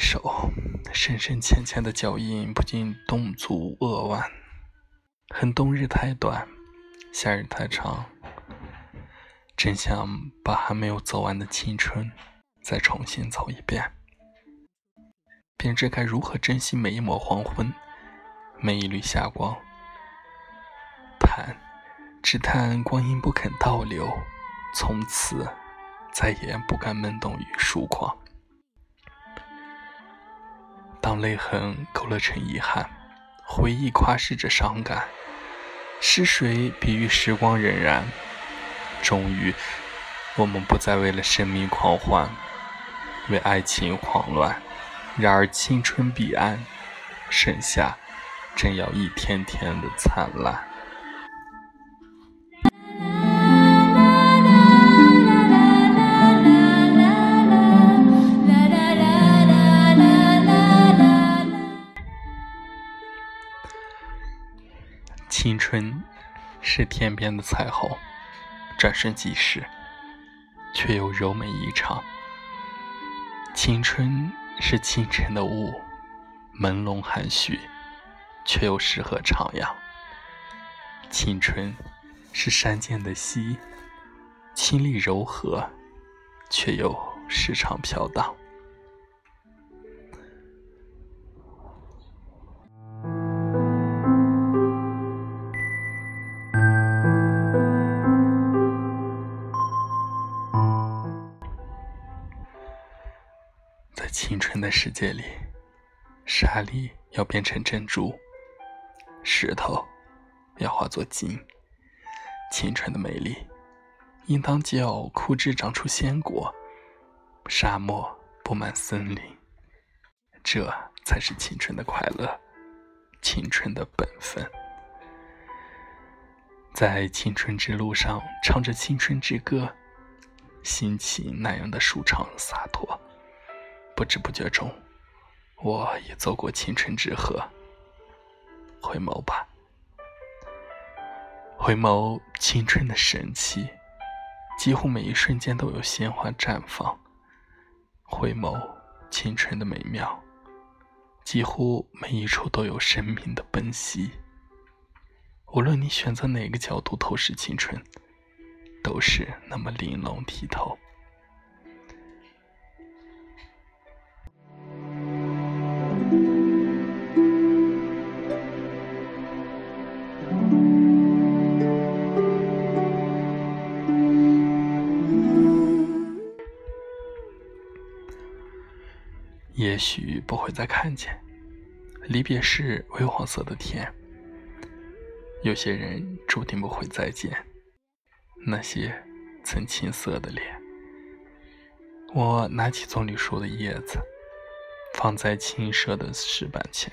手，深深浅浅的脚印不禁动足扼腕。恨冬日太短，夏日太长。真想把还没有走完的青春再重新走一遍。便知该如何珍惜每一抹黄昏，每一缕霞光。叹，只叹光阴不肯倒流，从此再也不敢闷动于疏狂。泪痕勾勒成遗憾，回忆夸饰着伤感，是谁比喻时光荏苒？终于，我们不再为了生命狂欢，为爱情狂乱。然而青春彼岸，盛夏正要一天天的灿烂。青春是天边的彩虹。转瞬即逝，却又柔美异常。青春是清晨的雾，朦胧含蓄，却又适合徜徉。青春是山间的溪，清丽柔和，却又时常飘荡。的世界里，沙粒要变成珍珠，石头要化作金。青春的美丽，应当叫枯枝长出鲜果，沙漠布满森林。这才是青春的快乐，青春的本分。在青春之路上，唱着青春之歌，心情那样的舒畅洒脱。不知不觉中，我也走过青春之河。回眸吧，回眸青春的神奇，几乎每一瞬间都有鲜花绽放。回眸青春的美妙，几乎每一处都有生命的奔袭。无论你选择哪个角度透视青春，都是那么玲珑剔透。也许不会再看见，离别是微黄色的天。有些人注定不会再见，那些曾青涩的脸。我拿起棕榈树的叶子，放在青涩的石板前，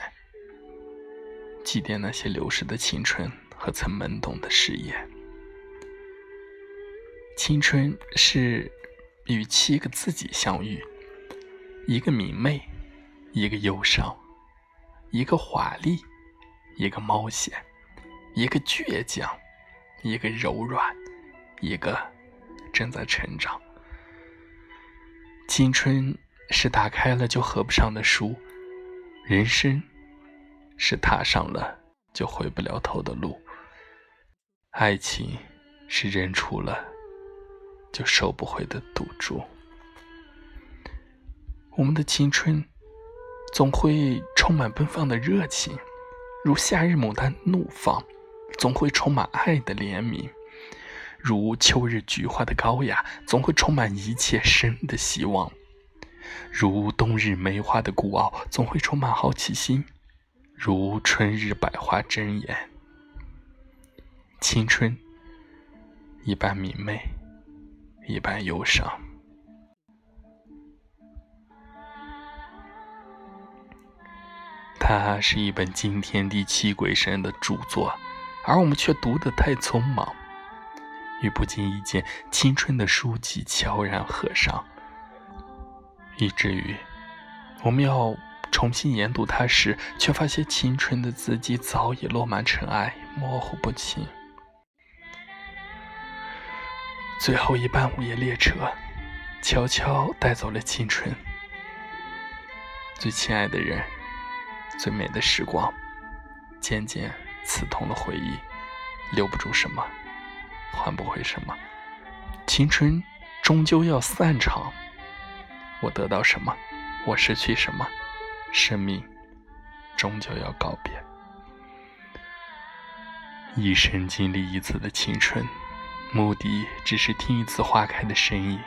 祭奠那些流逝的青春和曾懵懂的誓言。青春是与七个自己相遇。一个明媚，一个忧伤，一个华丽，一个冒险，一个倔强，一个柔软，一个正在成长。青春是打开了就合不上的书，人生是踏上了就回不了头的路，爱情是认出了就收不回的赌注。我们的青春总会充满奔放的热情，如夏日牡丹怒放；总会充满爱的怜悯，如秋日菊花的高雅；总会充满一切生的希望，如冬日梅花的孤傲；总会充满好奇心，如春日百花争艳。青春一半明媚，一半忧伤。它是一本惊天地泣鬼神的著作，而我们却读得太匆忙，与不经意间青春的书籍悄然合上，以至于我们要重新研读它时，却发现青春的字迹早已落满尘埃，模糊不清。最后一班午夜列车，悄悄带走了青春，最亲爱的人，最美的时光，渐渐刺痛的回忆，留不住什么，换不回什么。青春终究要散场，我得到什么，我失去什么，生命终究要告别。一生经历一次的青春，目的只是听一次花开的声音，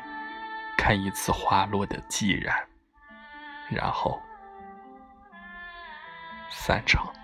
看一次花落的寂然，然后散场。